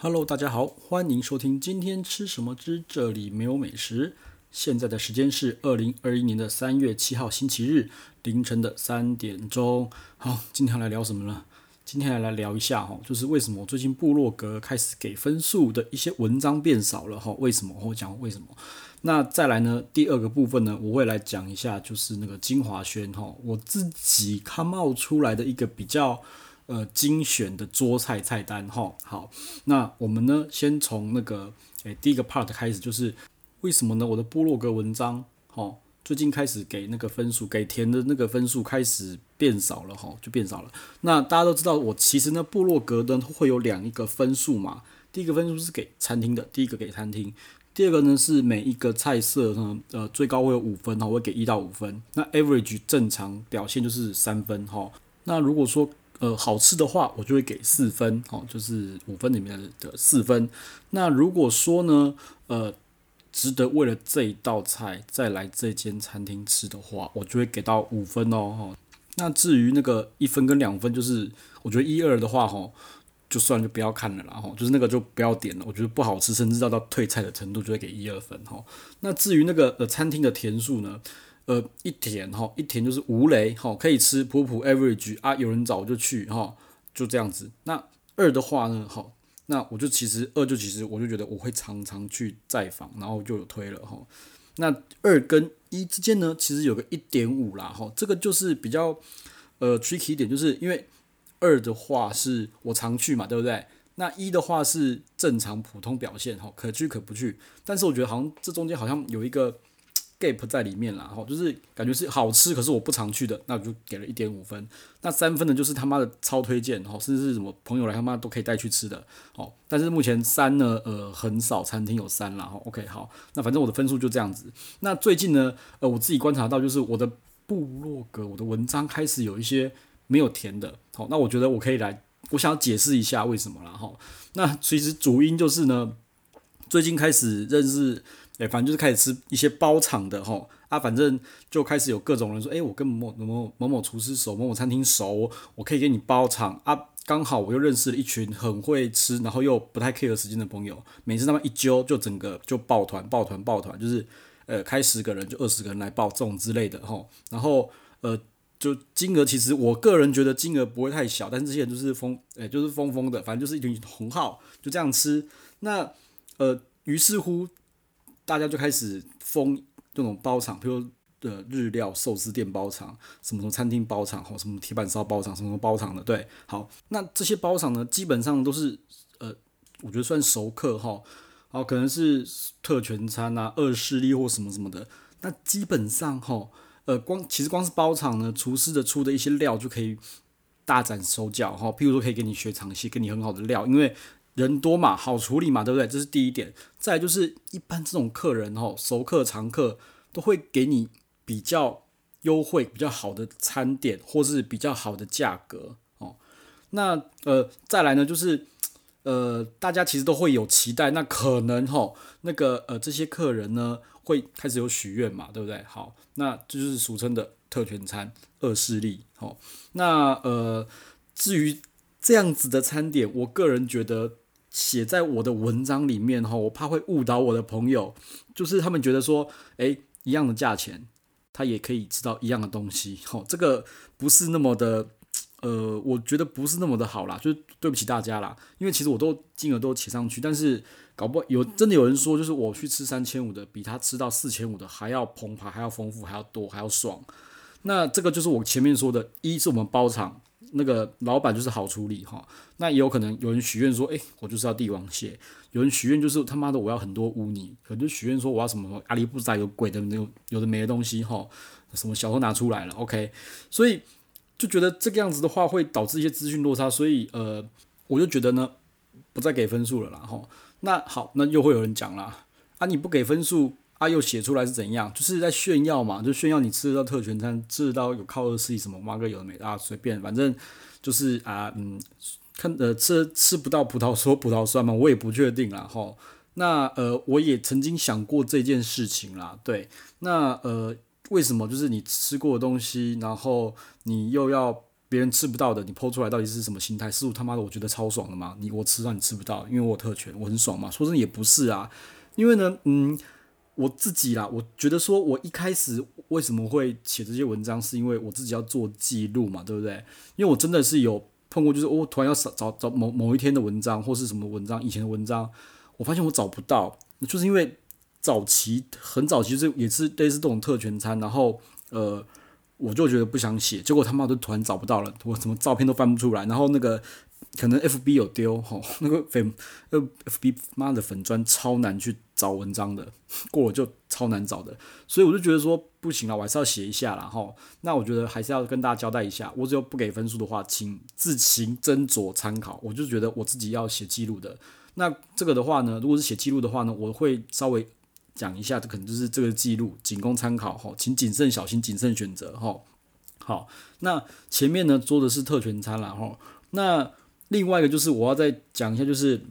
Hello，大家好，欢迎收听今天吃什么之这里没有美食。现在的时间是二零二一年的三月七号星期日凌晨的三点钟。好，今天来聊什么呢？今天来来聊一下哈，就是为什么最近部落格开始给分数的一些文章变少了哈？为什么？我讲为什么？那再来呢？第二个部分呢，我会来讲一下，就是那个金华轩哈，我自己 come out 出来的一个比较。呃，精选的桌菜菜单哈，好，那我们呢，先从那个诶、第一个 part 开始，就是为什么呢？我的部落格文章哈，最近开始给那个分数，给填的那个分数开始变少了哈，就变少了。那大家都知道，我其实呢，部落格呢会有两一个分数嘛，第一个分数是给餐厅的，第一个给餐厅，第二个呢是每一个菜色呢，呃，最高会有五分哈，我会给一到五分。那 average 正常表现就是三分哈。那如果说呃，好吃的话，我就会给四分，哦，就是五分里面的四分。那如果说呢，呃，值得为了这一道菜再来这间餐厅吃的话，我就会给到五分哦。那至于那个一分跟两分，就是我觉得一二的话，哈，就算就不要看了啦，哈，就是那个就不要点了。我觉得不好吃，甚至到到退菜的程度，就会给一二分，哈。那至于那个呃餐厅的甜数呢？呃，一甜哈，一甜就是无雷哈，可以吃普普 average 啊，有人找就去哈，就这样子。那二的话呢，好，那我就其实二就其实我就觉得我会常常去再访，然后就有推了哈。那二跟一之间呢，其实有个一点五啦哈，这个就是比较呃 tricky 一点，就是因为二的话是我常去嘛，对不对？那一的话是正常普通表现哈，可去可不去。但是我觉得好像这中间好像有一个。Gap 在里面啦，哈，就是感觉是好吃，可是我不常去的，那我就给了一点五分。那三分的就是他妈的超推荐，哈，甚至是什么朋友来他妈都可以带去吃的，哦。但是目前三呢，呃，很少餐厅有三啦，哈。OK，好，那反正我的分数就这样子。那最近呢，呃，我自己观察到，就是我的部落格，我的文章开始有一些没有填的，好，那我觉得我可以来，我想要解释一下为什么啦，哈。那其实主因就是呢，最近开始认识。哎，反正就是开始吃一些包场的吼啊，反正就开始有各种人说，哎，我跟某某某某某厨师熟，某某餐厅熟，我可以给你包场啊。刚好我又认识了一群很会吃，然后又不太 care 时间的朋友，每次他们一揪，就整个就抱团抱团抱团，就是呃开十个人就二十个人来报这种之类的吼。然后呃就金额其实我个人觉得金额不会太小，但是这些人就是疯，哎就是疯疯的，反正就是一群同号就这样吃。那呃于是乎。大家就开始封这种包场，比如的日料寿司店包场，什么什么餐厅包场，或什么铁板烧包场，什么什么包场的，对，好，那这些包场呢，基本上都是呃，我觉得算熟客哈，好，可能是特权餐啊、二势力或什么什么的，那基本上哈，呃，光其实光是包场呢，厨师的出的一些料就可以大展手脚哈，譬如说可以给你学长蟹，给你很好的料，因为。人多嘛，好处理嘛，对不对？这是第一点。再就是一般这种客人吼，熟客、常客都会给你比较优惠、比较好的餐点，或是比较好的价格哦。那呃，再来呢，就是呃，大家其实都会有期待，那可能吼，那个呃，这些客人呢会开始有许愿嘛，对不对？好，那就是俗称的特权餐、恶势力。哦，那呃，至于这样子的餐点，我个人觉得。写在我的文章里面哈，我怕会误导我的朋友，就是他们觉得说，诶，一样的价钱，他也可以吃到一样的东西，吼，这个不是那么的，呃，我觉得不是那么的好啦，就是对不起大家啦，因为其实我都金额都写上去，但是搞不有真的有人说，就是我去吃三千五的，比他吃到四千五的还要澎湃，还要丰富，还要多，还要爽，那这个就是我前面说的，一是我们包场。那个老板就是好处理哈，那也有可能有人许愿说，诶，我就是要帝王蟹；有人许愿就是他妈的我要很多污泥，可能就许愿说我要什么阿里不达有鬼的那种有的没的东西哈，什么小偷拿出来了，OK，所以就觉得这个样子的话会导致一些资讯落差，所以呃，我就觉得呢，不再给分数了啦哈。那好，那又会有人讲啦，啊你不给分数。啊，又写出来是怎样？就是在炫耀嘛，就炫耀你吃得到特权餐，吃得到有靠二势力什么，妈个有的没啊，随便，反正就是啊，嗯，看呃吃吃不到葡萄说葡萄酸嘛，我也不确定啦齁。那呃，我也曾经想过这件事情啦，对，那呃，为什么就是你吃过的东西，然后你又要别人吃不到的，你剖出来到底是什么心态？是不他妈的我觉得超爽的吗？你我吃到你吃不到，因为我特权，我很爽嘛？说真的也不是啊，因为呢，嗯，我自己啦，我觉得说我一开始为什么会写这些文章，是因为我自己要做记录嘛，对不对？因为我真的是有碰过，就是我突然要找找找某某一天的文章或是什么文章，以前的文章，我发现我找不到，就是因为早期很早期是也是类似这种特权餐，然后呃。我就觉得不想写，结果他妈都突然找不到了，我什么照片都翻不出来，然后那个可能 F B 有丢吼，那个粉呃 F B 妈的粉专超难去找文章的，过了就超难找的，所以我就觉得说不行了，我还是要写一下啦吼。那我觉得还是要跟大家交代一下，我只有不给分数的话，请自行斟酌参考。我就觉得我自己要写记录的，那这个的话呢，如果是写记录的话呢，我会稍微。讲一下，这可能就是这个记录，仅供参考哈，请谨慎小心，谨慎选择哈。好，那前面呢做的是特权餐了哈。那另外一个就是我要再讲一下，就是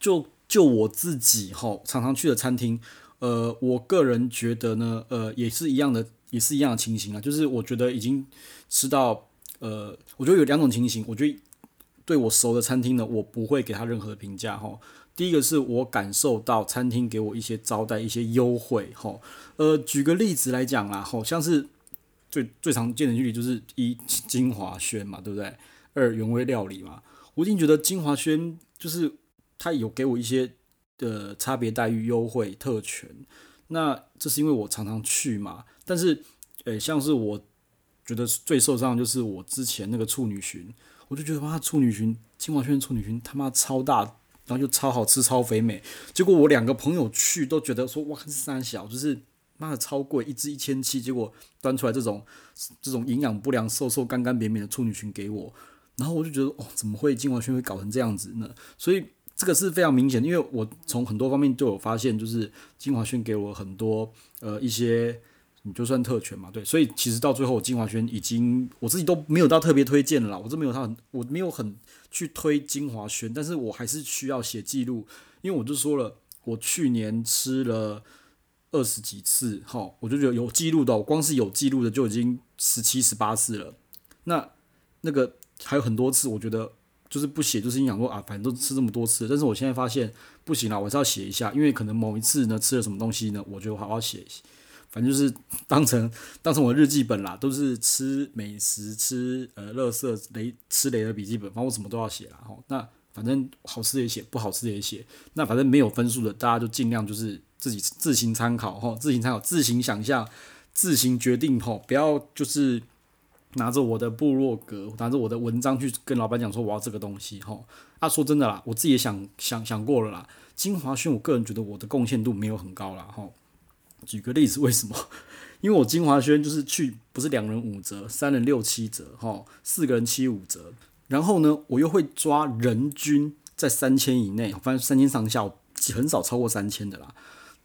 就就我自己哈，常常去的餐厅，呃，我个人觉得呢，呃，也是一样的，也是一样的情形啊。就是我觉得已经吃到，呃，我觉得有两种情形，我觉得对我熟的餐厅呢，我不会给他任何的评价哈。第一个是我感受到餐厅给我一些招待、一些优惠，吼，呃，举个例子来讲啦，吼，像是最最常见的距离就是一金华轩嘛，对不对？二原味料理嘛，我已经觉得金华轩就是他有给我一些的差别待遇、优惠、特权，那这是因为我常常去嘛。但是，诶、欸，像是我觉得最受伤就是我之前那个处女蟳，我就觉得哇，处女蟳晶华轩处女蟳他妈超大。然后就超好吃、超肥美，结果我两个朋友去都觉得说哇，三小就是妈的超贵，一只一千七，结果端出来这种这种营养不良、瘦瘦干干扁扁的处女蟳给我，然后我就觉得哦，怎么会金华轩会搞成这样子呢？所以这个是非常明显，因为我从很多方面都有发现，就是晶华轩给我很多呃一些。你就算特权嘛，对，所以其实到最后，晶华轩已经我自己都没有到特别推荐了啦，我这没有他很，我没有很去推晶华轩，但是我还是需要写记录，因为我就说了，我去年吃了二十几次，哈，我就觉得有记录的，我光是有记录的就已经十七十八次了，那那个还有很多次，我觉得就是不写，就是你想说啊，反正都吃这么多次，但是我现在发现不行了，我是要写一下，因为可能某一次呢吃了什么东西呢，我就好好写一写。反正就是当成当成我的日记本啦，都是吃美食、吃呃垃圾雷吃雷的笔记本，反正我什么都要写啦吼。那反正好吃也写，不好吃也写。那反正没有分数的，大家就尽量就是自己自行参考吼，自行参考，自行想象，自行决定吼，不要就是拿着我的部落格，拿着我的文章去跟老板讲说我要这个东西吼。啊，说真的啦，我自己也想想想过了啦。晶华轩，我个人觉得我的贡献度没有很高啦哈。举个例子，为什么？因为我晶华轩就是去，不是两人五折，三人六七折，哈，四个人七五折。然后呢，我又会抓人均在三千以内，反正三千上下，很少超过三千的啦。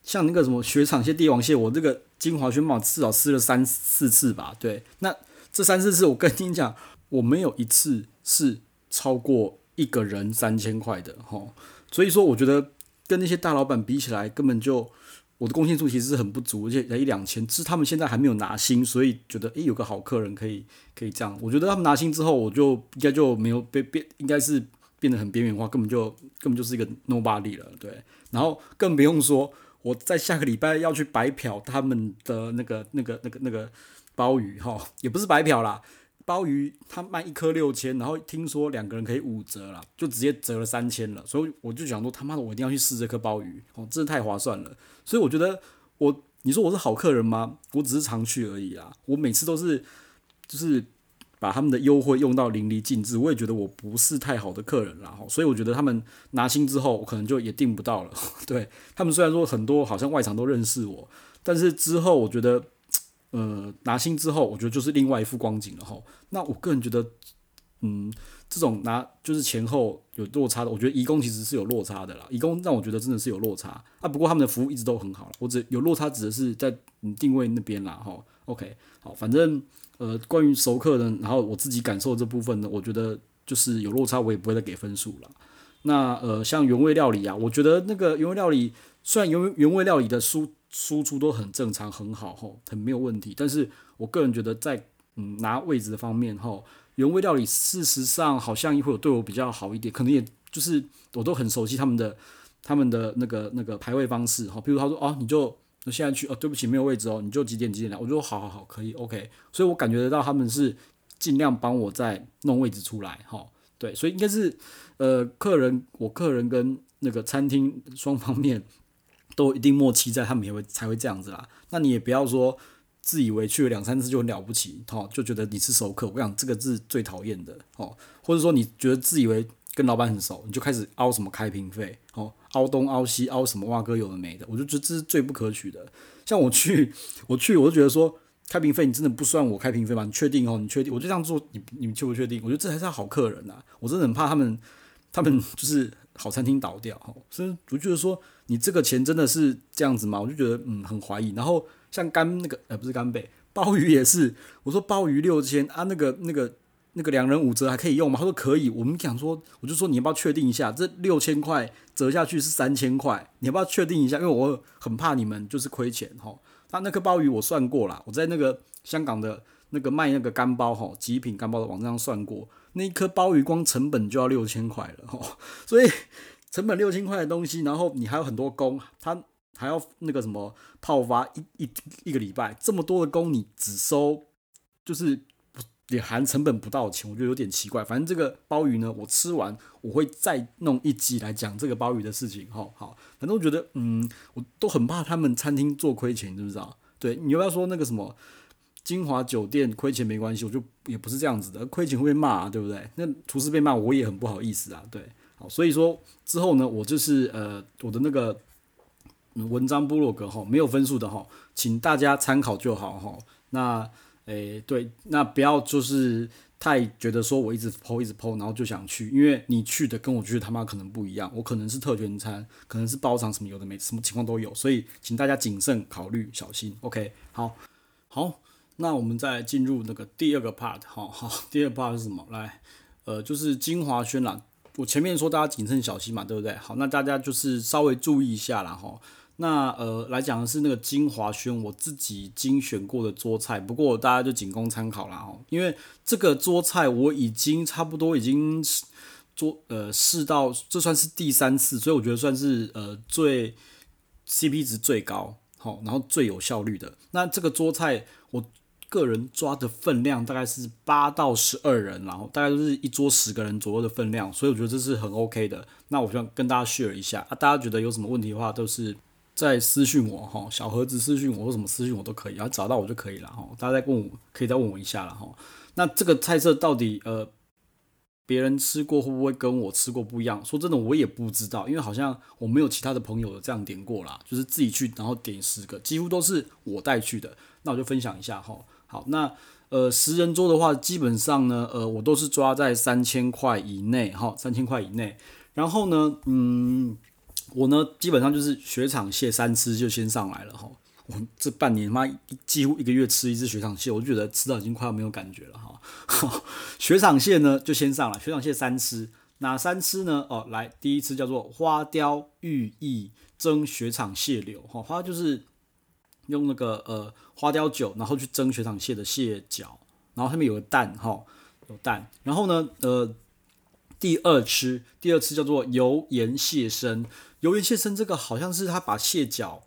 像那个什么雪场蟹、帝王蟹，我这个晶华轩嘛，至少吃了三四次吧。对，那这三四次，我跟你讲，我没有一次是超过一个人三千块的，哈。所以说，我觉得跟那些大老板比起来，根本就。我的贡献度其实是很不足，而且才一两千，是他们现在还没有拿薪，所以觉得诶有个好客人可以可以这样。我觉得他们拿薪之后，我就应该就没有被变，应该是变得很边缘化，根本就根本就是一个 nobody 了，对。然后更不用说我在下个礼拜要去白嫖他们的那个那个那个那个鲍鱼 哈，也不是白嫖啦。鲍鱼他卖一颗六千，然后听说两个人可以五折了，就直接折了三千了。所以我就想说，他妈的，我一定要去试这颗鲍鱼哦，真的太划算了。所以我觉得我，你说我是好客人吗？我只是常去而已啦。我每次都是就是把他们的优惠用到淋漓尽致。我也觉得我不是太好的客人啦，所以我觉得他们拿薪之后，我可能就也订不到了。对，他们虽然说很多好像外场都认识我，但是之后我觉得。呃，拿薪之后，我觉得就是另外一副光景了哈。那我个人觉得，嗯，这种拿就是前后有落差的，我觉得移工其实是有落差的啦。移工让我觉得真的是有落差啊。不过他们的服务一直都很好了，我只有落差指的是在嗯定位那边啦哈。OK，好，反正呃，关于熟客呢，然后我自己感受这部分呢，我觉得就是有落差，我也不会再给分数了。那呃，像原味料理啊，我觉得那个原味料理虽然原原味料理的书。输出都很正常，很好吼，很没有问题。但是我个人觉得在，嗯拿位置的方面吼，原味料理事实上好像也会有对我比较好一点，可能也就是我都很熟悉他们的他们的那个那个排位方式哈。比如他说哦，你就现在去哦，对不起没有位置哦，你就几点几点来，我就说好好好可以 OK。所以我感觉得到他们是尽量帮我再弄位置出来哈。对，所以应该是呃客人我客人跟那个餐厅双方面都一定默契在，他们也会才会这样子啦。那你也不要说。自以为去了两三次就很了不起，哦，就觉得你是熟客。我想，这个是最讨厌的，哦，或者说你觉得自以为跟老板很熟，你就开始凹什么开瓶费，哦，凹东凹西凹什么哇哥有的没的，我就觉得这是最不可取的。像我去，我去，我就觉得说开瓶费你真的不算我开瓶费吗？你确定哦？你确定？我就这样做，你你们确不确定？我觉得这才是好客人呐、啊，我真的很怕他们，他们就是好餐厅倒掉，哦，所以我觉得说你这个钱真的是这样子吗？我就觉得嗯很怀疑，然后。像干那个呃不是干贝鲍鱼也是，我说鲍鱼六千啊，那个那个那个两人五折还可以用吗？他说可以。我们讲说，我就说你要不要确定一下，这六千块折下去是三千块，你要不要确定一下？因为我很怕你们就是亏钱哈。他那颗鲍鱼我算过了，我在那个香港的那个卖那个干鲍哈极品干鲍的网站上算过，那一颗鲍鱼光成本就要六千块了哈，所以成本六千块的东西，然后你还有很多工，他。还要那个什么泡发一一一个礼拜，这么多的工你只收就是也含成本不到钱，我觉得有点奇怪。反正这个鲍鱼呢，我吃完我会再弄一集来讲这个鲍鱼的事情。好好，反正我觉得嗯，我都很怕他们餐厅做亏钱，你知不知道？对，你要不要说那个什么金华酒店亏钱没关系？我就也不是这样子的，亏钱会被骂，对不对？那厨师被骂我也很不好意思啊。对，好，所以说之后呢，我就是呃我的那个。文章部落格哈，没有分数的哈，请大家参考就好哈。那诶、对，那不要就是太觉得说我一直 po 一直 po，然后就想去，因为你去的跟我去的他妈可能不一样，我可能是特权餐，可能是包场什么有的没，什么情况都有，所以请大家谨慎考虑，小心。OK，好，好，那我们再进入那个第二个 part 哈，好，第二 part 是什么？来，呃，就是精华轩啦。我前面说大家谨慎小心嘛，对不对？好，那大家就是稍微注意一下啦哈。那呃，来讲的是那个金华轩，我自己精选过的桌菜，不过大家就仅供参考啦哦。因为这个桌菜我已经差不多已经做呃试到，这算是第三次，所以我觉得算是呃最 CP 值最高，好，然后最有效率的。那这个桌菜我个人抓的分量大概是八到十二人，然后大概都是一桌十个人左右的分量，所以我觉得这是很 OK 的。那我想跟大家 share 一下啊，大家觉得有什么问题的话都是。在私讯我哈，小盒子私讯我或什么私讯我都可以，然后找到我就可以了哈。大家再问我，可以再问我一下了哈。那这个菜色到底呃，别人吃过会不会跟我吃过不一样？说真的，我也不知道，因为好像我没有其他的朋友这样点过啦，就是自己去然后点十个，几乎都是我带去的。那我就分享一下哈。好，那呃十人桌的话，基本上呢，呃我都是抓在三千块以内哈，三千块以内。然后呢，嗯。我呢，基本上就是雪场蟹三吃就先上来了哈。我这半年妈几乎一个月吃一只雪场蟹，我就觉得吃到已经快要没有感觉了哈。雪场蟹呢就先上了，雪场蟹三吃，哪三吃呢？哦，来第一次叫做花雕玉意蒸雪场蟹柳哈，花就是用那个呃花雕酒，然后去蒸雪场蟹的蟹脚，然后上面有个蛋哈，有蛋，然后呢呃。第二吃，第二吃叫做油盐蟹身，油盐蟹身这个好像是他把蟹脚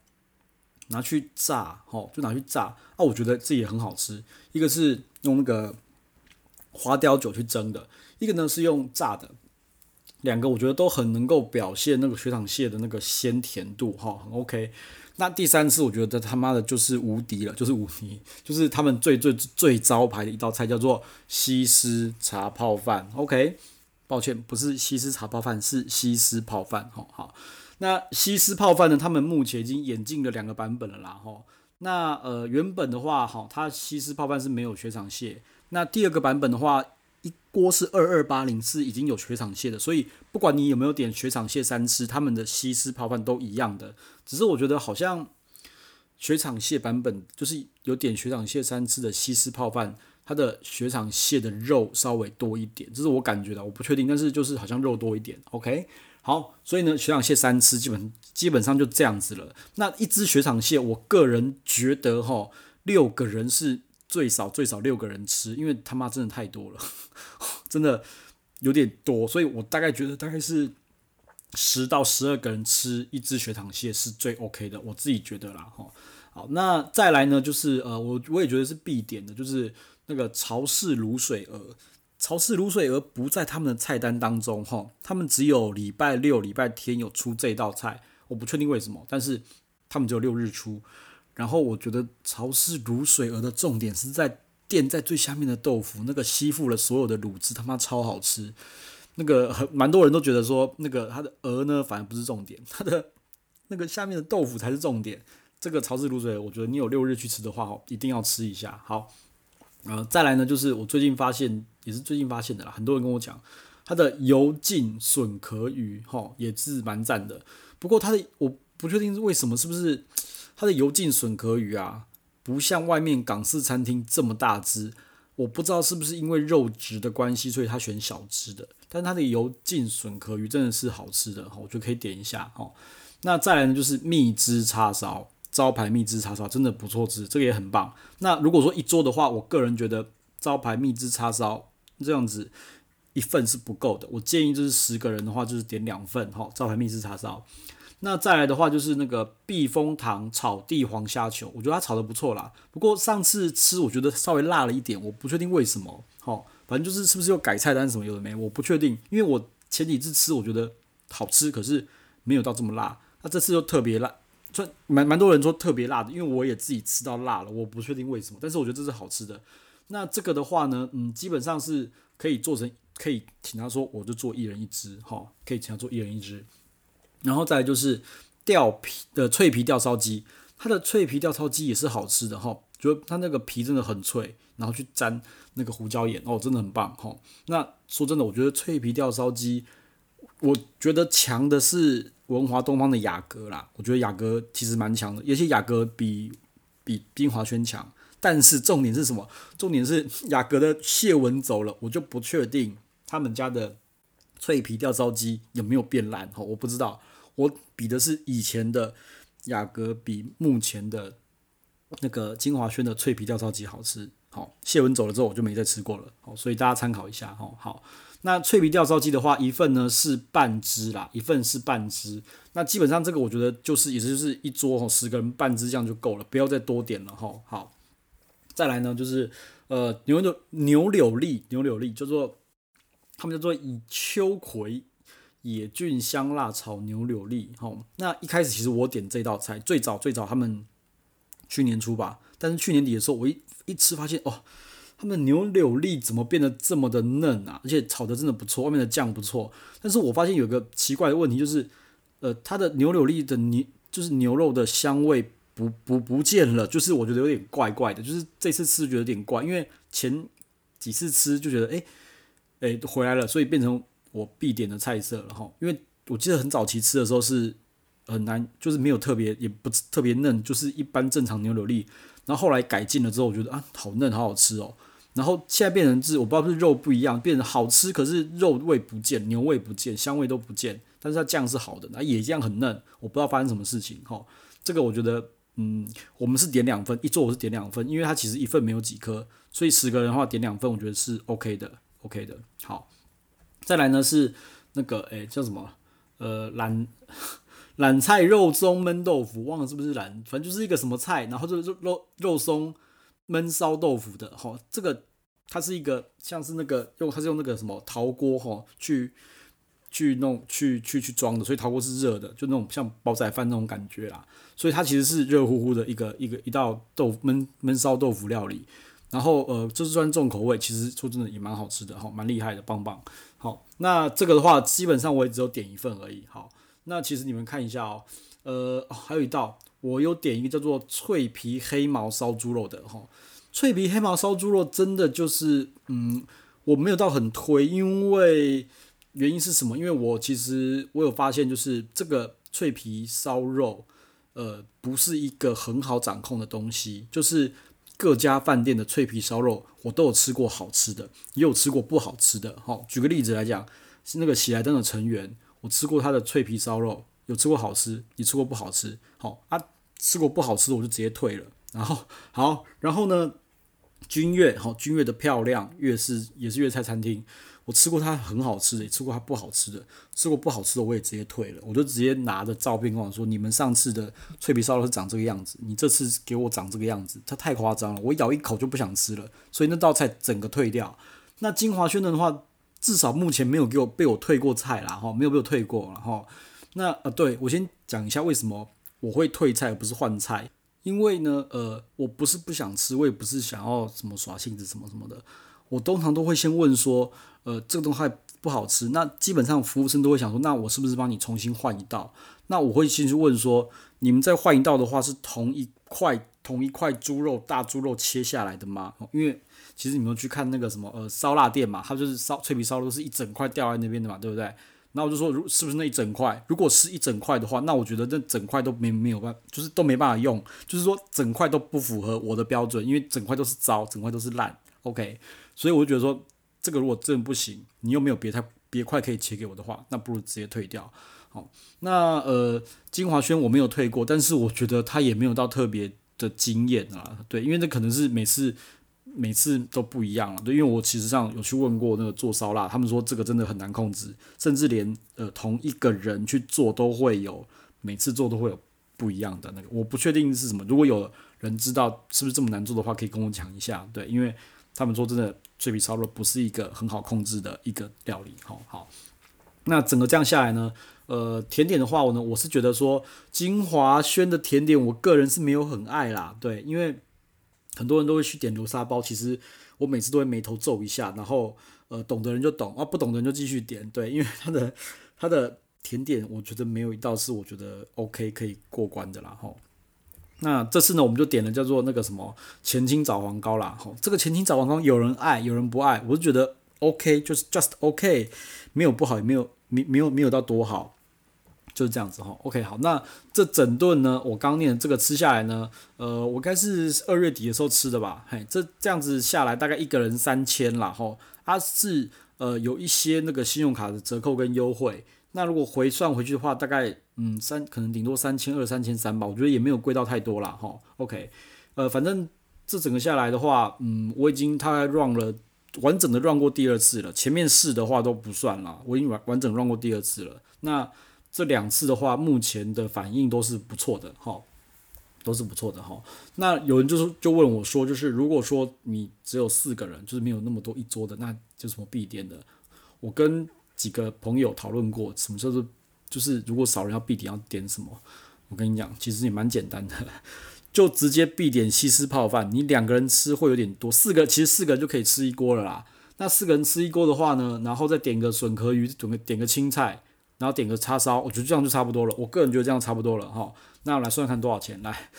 拿去炸，吼，就拿去炸，啊，我觉得这也很好吃。一个是用那个花雕酒去蒸的，一个呢是用炸的，两个我觉得都很能够表现那个雪场蟹的那个鲜甜度，哈，很 OK。那第三次我觉得他妈的就是无敌了，就是无敌，就是他们最最最招牌的一道菜叫做西施茶泡饭，OK。抱歉，不是西施茶泡饭，是西施泡饭。哈，好，那西施泡饭呢？他们目前已经演进了两个版本了啦。哈，那呃，原本的话，哈，它西施泡饭是没有雪场蟹。那第二个版本的话，一锅是二二八零，是已经有雪场蟹的。所以不管你有没有点雪场蟹三吃，他们的西施泡饭都一样的。只是我觉得好像雪场蟹版本就是有点雪场蟹三吃的西施泡饭。它的雪场蟹的肉稍微多一点，这是我感觉的，我不确定，但是就是好像肉多一点。OK，好，所以呢，雪场蟹三吃基本基本上就这样子了。那一只雪场蟹，我个人觉得哈，六个人是最少最少六个人吃，因为他妈真的太多了，真的有点多，所以我大概觉得大概是十到十二个人吃一只雪糖蟹是最 OK 的，我自己觉得啦，哈。好，那再来呢，就是呃，我我也觉得是必点的，就是那个潮式卤水鹅。潮式卤水鹅不在他们的菜单当中，哈，他们只有礼拜六、礼拜天有出这道菜，我不确定为什么，但是他们只有六日出。然后我觉得潮式卤水鹅的重点是在垫在最下面的豆腐，那个吸附了所有的卤汁，他妈超好吃。那个很蛮多人都觉得说，那个它的鹅呢，反而不是重点，它的那个下面的豆腐才是重点。这个潮式卤水，我觉得你有六日去吃的话，一定要吃一下。好，呃，再来呢，就是我最近发现，也是最近发现的啦，很多人跟我讲，它的油浸笋壳鱼，哈，也是蛮赞的。不过它的我不确定是为什么，是不是？它的油浸笋壳鱼啊，不像外面港式餐厅这么大只，我不知道是不是因为肉质的关系，所以他选小只的。但它的油浸笋壳鱼真的是好吃的，我觉得可以点一下哈。那再来呢，就是蜜汁叉烧，招牌蜜汁叉烧真的不错吃，这个也很棒。那如果说一桌的话，我个人觉得招牌蜜汁叉烧这样子一份是不够的，我建议就是十个人的话，就是点两份哈，招牌蜜汁叉烧。那再来的话就是那个避风塘炒地黄虾球，我觉得它炒得不错啦。不过上次吃我觉得稍微辣了一点，我不确定为什么。好，反正就是是不是又改菜单什么有的没，我不确定。因为我前几次吃我觉得好吃，可是没有到这么辣。那这次又特别辣，就蛮蛮多人说特别辣的，因为我也自己吃到辣了，我不确定为什么。但是我觉得这是好吃的。那这个的话呢，嗯，基本上是可以做成，可以请他说我就做一人一只，哈，可以请他做一人一只。然后再来就是吊皮的脆皮吊烧鸡，它的脆皮吊烧鸡也是好吃的哈，觉得它那个皮真的很脆，然后去沾那个胡椒盐哦，真的很棒哈。那说真的，我觉得脆皮吊烧鸡，我觉得强的是文华东方的雅阁啦，我觉得雅阁其实蛮强的，有些雅阁比比冰华轩强，但是重点是什么？重点是雅阁的蟹纹走了，我就不确定他们家的脆皮吊烧鸡有没有变烂哈，我不知道。我比的是以前的雅阁比目前的那个金华轩的脆皮吊烧鸡好吃。好，谢文走了之后我就没再吃过了。好，所以大家参考一下。哈，好，那脆皮吊烧鸡的话，一份呢是半只啦，一份是半只。那基本上这个我觉得就是也就是一桌哦，十个人半只这样就够了，不要再多点了哈。好，再来呢就是呃牛的牛柳粒，牛柳粒叫做他们叫做以秋葵。野菌香辣炒牛柳粒，好，那一开始其实我点这道菜，最早最早他们去年初吧，但是去年底的时候，我一一吃发现，哦，他们牛柳粒怎么变得这么的嫩啊？而且炒的真的不错，外面的酱不错，但是我发现有个奇怪的问题，就是，呃，它的牛柳粒的牛就是牛肉的香味不不不见了，就是我觉得有点怪怪的，就是这次吃觉得有点怪，因为前几次吃就觉得，哎，哎回来了，所以变成。我必点的菜色了哈，因为我记得很早期吃的时候是很难，就是没有特别，也不特别嫩，就是一般正常牛柳粒。然后后来改进了之后，我觉得啊，好嫩，好好吃哦。然后现在变成是，我不知道是肉不一样，变成好吃，可是肉味不见，牛味不见，香味都不见。但是它酱是好的，那也这样很嫩，我不知道发生什么事情哈。这个我觉得，嗯，我们是点两份，一桌我是点两份，因为它其实一份没有几颗，所以十个人的话点两份，我觉得是 OK 的，OK 的，好。再来呢是那个诶、叫什么呃榄榄 菜肉松焖豆腐，忘了是不是榄，反正就是一个什么菜，然后就是肉肉松焖烧豆腐的哈，这个它是一个像是那个用它是用那个什么陶锅哈去去弄去去去装的，所以陶锅是热的，就那种像煲仔饭那种感觉啦，所以它其实是热乎乎的一个一个一道豆焖焖烧豆腐料理。然后呃，就是算重口味，其实说真的也蛮好吃的哈，蛮厉害的，棒棒。好，那这个的话，基本上我也只有点一份而已。好，那其实你们看一下哦，呃，还有一道，我有点一个叫做脆皮黑毛烧猪肉的哈。脆皮黑毛烧猪肉真的就是，嗯，我没有到很推，因为原因是什么？因为我其实我有发现，就是这个脆皮烧肉，呃，不是一个很好掌控的东西，就是。各家饭店的脆皮烧肉，我都有吃过好吃的，也有吃过不好吃的。好，举个例子来讲，是那个喜来登的成员，我吃过他的脆皮烧肉，有吃过好吃，也吃过不好吃。好啊，吃过不好吃的我就直接退了。然后好，然后呢，君悦好，君悦的漂亮粤式也是粤菜餐厅，我吃过它很好吃的，也吃过它不好吃的，吃过不好吃的我也直接退了，我就直接拿着照片跟我说，你们上次的脆皮烧肉是长这个样子，你这次给我长这个样子，它太夸张了，我咬一口就不想吃了，所以那道菜整个退掉。那金华轩的话，至少目前没有给我被我退过菜啦哈，没有被我退过了哈。那呃，对，我先讲一下为什么我会退菜而不是换菜。因为呢，呃，我不是不想吃，我也不是想要什么耍性子什么什么的。我通常都会先问说，呃，这个东西不好吃，那基本上服务生都会想说，那我是不是帮你重新换一道？那我会先去问说，你们再换一道的话，是同一块同一块猪肉大猪肉切下来的吗？因为其实你们去看那个什么呃烧腊店嘛，它就是烧脆皮烧肉是一整块掉在那边的嘛，对不对？那我就说，如是不是那一整块？如果是一整块的话，那我觉得那整块都没没有办法，就是都没办法用，就是说整块都不符合我的标准，因为整块都是糟，整块都是烂。OK，所以我就觉得说，这个如果真的不行，你又没有别太别块可以切给我的话，那不如直接退掉。好，那呃金华轩我没有退过，但是我觉得他也没有到特别的惊艳啊，对，因为这可能是每次。每次都不一样了，对，因为我其实上有去问过那个做烧腊，他们说这个真的很难控制，甚至连呃同一个人去做都会有，每次做都会有不一样的那个，我不确定是什么。如果有人知道是不是这么难做的话，可以跟我讲一下。对，因为他们说真的脆皮烧肉不是一个很好控制的一个料理。好，好，那整个这样下来呢，呃，甜点的话，我呢我是觉得说金华轩的甜点，我个人是没有很爱啦，对，因为。很多人都会去点流沙包，其实我每次都会眉头皱一下，然后呃，懂的人就懂啊，不懂的人就继续点，对，因为它的它的甜点，我觉得没有一道是我觉得 OK 可以过关的啦吼。那这次呢，我们就点了叫做那个什么前清枣黄糕啦吼，这个前清枣黄糕有人爱，有人不爱，我是觉得 OK，就是 just OK，没有不好，也没有没没有没有到多好。就是这样子哈，OK 好，那这整顿呢，我刚念这个吃下来呢，呃，我该是二月底的时候吃的吧，嘿，这这样子下来大概一个人三千啦吼，它是呃有一些那个信用卡的折扣跟优惠，那如果回算回去的话，大概嗯三可能顶多三千二三千三吧，我觉得也没有贵到太多啦哈，OK，呃，反正这整个下来的话，嗯，我已经大概 run 了完整的 run 过第二次了，前面试的话都不算啦，我已经完完整 run 过第二次了，那。这两次的话，目前的反应都是不错的哈，都是不错的哈。那有人就是就问我说，就是如果说你只有四个人，就是没有那么多一桌的，那就什么必点的？我跟几个朋友讨论过，什么叫做就是如果少人要必点要点什么？我跟你讲，其实也蛮简单的，就直接必点西施泡饭。你两个人吃会有点多，四个其实四个人就可以吃一锅了啦。那四个人吃一锅的话呢，然后再点个笋壳鱼，点个点个青菜。然后点个叉烧，我觉得这样就差不多了。我个人觉得这样差不多了哈。那我来算算看多少钱？来，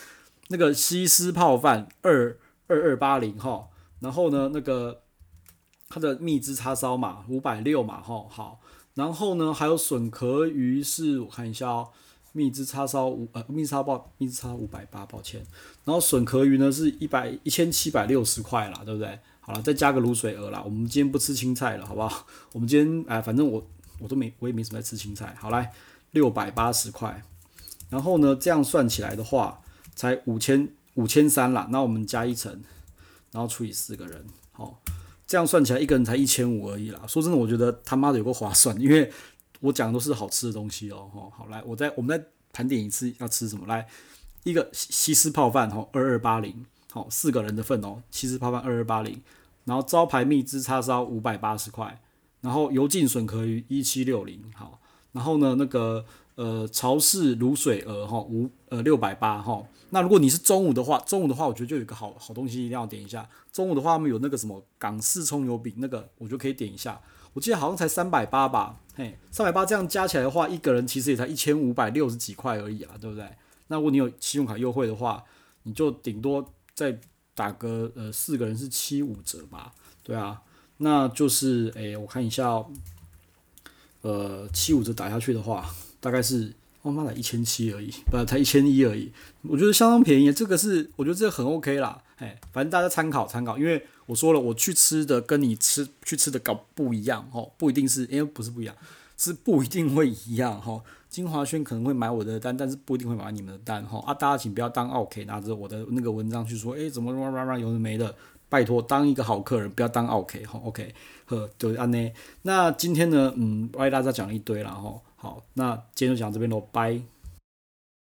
那个西施泡饭二二二八零哈。然后呢，那个它的蜜汁叉烧嘛，五百六嘛哈。好，然后呢还有笋壳鱼是，我看一下哦，蜜汁叉烧五呃蜜汁叉烧蜜汁叉五百八，抱歉。然后笋壳鱼呢是一百一千七百六十块啦，对不对？好了，再加个卤水鹅啦。我们今天不吃青菜了，好不好？我们今天哎，反正我。我都没，我也没什么在吃青菜。好来，六百八十块，然后呢，这样算起来的话，才五千五千三啦。那我们加一层，然后除以四个人，好，这样算起来一个人才一千五而已啦。说真的，我觉得他妈的有个划算，因为我讲的都是好吃的东西哦。好，好来，我再我们再盘点一次要吃什么。来，一个西施泡饭，吼，二二八零，好，四个人的份哦，西施泡饭二二八零，然后招牌蜜汁叉烧五百八十块。然后油浸笋壳鱼一七六零，好，然后呢那个呃潮式卤水鹅哈五呃六百八哈，那如果你是中午的话，中午的话我觉得就有一个好好东西一定要点一下，中午的话他们有那个什么港式葱油饼，那个我就可以点一下，我记得好像才三百八吧，嘿，三百八这样加起来的话，一个人其实也才一千五百六十几块而已啊，对不对？那如果你有信用卡优惠的话，你就顶多再打个呃四个人是七五折吧，对啊。那就是，哎、欸，我看一下哦，呃，七五折打下去的话，大概是我妈才一千七而已，不才一千一而已，我觉得相当便宜，这个是我觉得这个很 OK 啦，哎，反正大家参考参考，因为我说了我去吃的跟你吃去吃的搞不一样哦，不一定是，因为不是不一样，是不一定会一样哈。金华轩可能会买我的单，但是不一定会买你们的单哈。啊，大家请不要当 OK 拿着我的那个文章去说，哎，怎么怎么怎么有的没的，拜托当一个好客人，不要当 OK 哈，OK 呵，就是安内。那今天呢，嗯，我给大家讲一堆了哈。好那今天就讲这边咯拜。